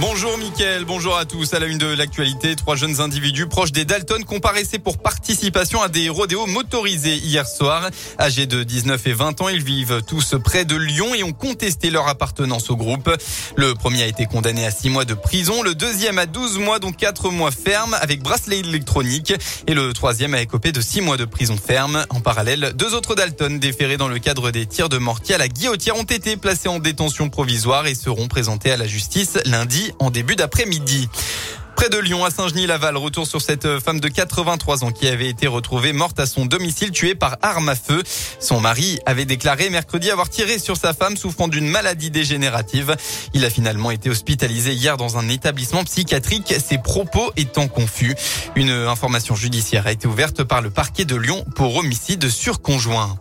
Bonjour Mickaël, bonjour à tous. À la une de l'actualité, trois jeunes individus proches des Dalton comparaissaient pour participation à des rodéos motorisés hier soir. Âgés de 19 et 20 ans, ils vivent tous près de Lyon et ont contesté leur appartenance au groupe. Le premier a été condamné à 6 mois de prison, le deuxième à 12 mois, dont 4 mois ferme avec bracelet électronique et le troisième a écopé de 6 mois de prison ferme. En parallèle, deux autres Dalton déférés dans le cadre des tirs de mortier à la guillotière ont été placés en détention provisoire et seront présentés à la justice lundi en début d'après-midi. Près de Lyon, à Saint-Genis-Laval, retour sur cette femme de 83 ans qui avait été retrouvée morte à son domicile, tuée par arme à feu. Son mari avait déclaré mercredi avoir tiré sur sa femme souffrant d'une maladie dégénérative. Il a finalement été hospitalisé hier dans un établissement psychiatrique, ses propos étant confus. Une information judiciaire a été ouverte par le parquet de Lyon pour homicide sur conjoint.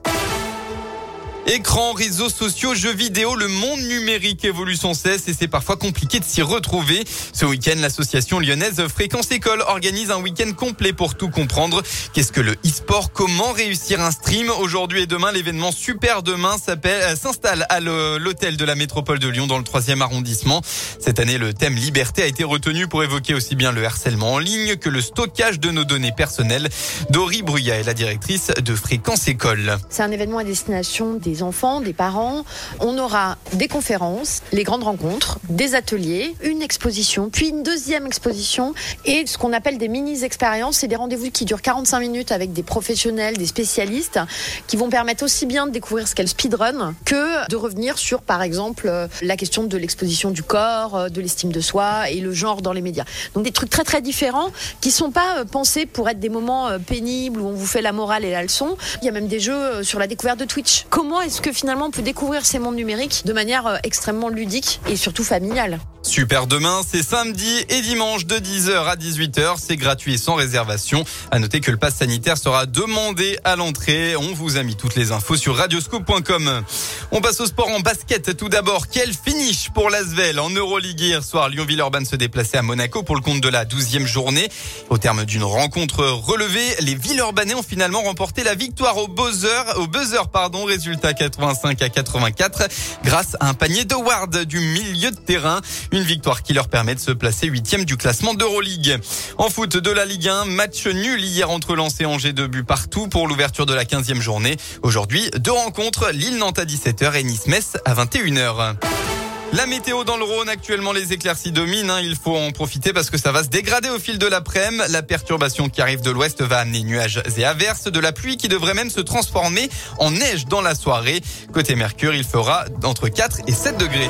Écran, réseaux sociaux, jeux vidéo, le monde numérique évolue sans cesse et c'est parfois compliqué de s'y retrouver. Ce week-end, l'association lyonnaise Fréquence École organise un week-end complet pour tout comprendre. Qu'est-ce que le e-sport? Comment réussir un stream? Aujourd'hui et demain, l'événement Super Demain euh, s'installe à l'hôtel de la métropole de Lyon dans le troisième arrondissement. Cette année, le thème liberté a été retenu pour évoquer aussi bien le harcèlement en ligne que le stockage de nos données personnelles. Dori Bruyat est la directrice de Fréquence École. C'est un événement à destination des enfants, des parents. On aura des conférences, les grandes rencontres, des ateliers, une exposition, puis une deuxième exposition et ce qu'on appelle des mini-expériences. C'est des rendez-vous qui durent 45 minutes avec des professionnels, des spécialistes qui vont permettre aussi bien de découvrir ce qu'est le speedrun que de revenir sur, par exemple, la question de l'exposition du corps, de l'estime de soi et le genre dans les médias. Donc des trucs très très différents qui sont pas pensés pour être des moments pénibles où on vous fait la morale et la leçon. Il y a même des jeux sur la découverte de Twitch. Comment est-ce que finalement on peut découvrir ces mondes numériques de manière euh, extrêmement ludique et surtout familiale? Super demain, c'est samedi et dimanche de 10h à 18h. C'est gratuit et sans réservation. À noter que le pass sanitaire sera demandé à l'entrée. On vous a mis toutes les infos sur radioscope.com. On passe au sport en basket. Tout d'abord, quel finish pour l'Asvel en Euroleague hier soir? Lyon-Villeurbanne se déplaçait à Monaco pour le compte de la 12e journée. Au terme d'une rencontre relevée, les Villeurbanais ont finalement remporté la victoire au buzzer, au buzzer, pardon, résultat 85 à 84 grâce à un panier de du milieu de terrain. Une victoire qui leur permet de se placer huitième du classement d'Euroleague. En foot de la Ligue 1, match nul hier entre Lens et Angers, deux buts partout pour l'ouverture de la 15e journée. Aujourd'hui, deux rencontres, Lille-Nantes à 17h et Nice-Metz à 21h. La météo dans le Rhône, actuellement les éclaircies dominent, hein. il faut en profiter parce que ça va se dégrader au fil de l'après-midi. La perturbation qui arrive de l'ouest va amener nuages et averses, de la pluie qui devrait même se transformer en neige dans la soirée. Côté Mercure, il fera entre 4 et 7 degrés.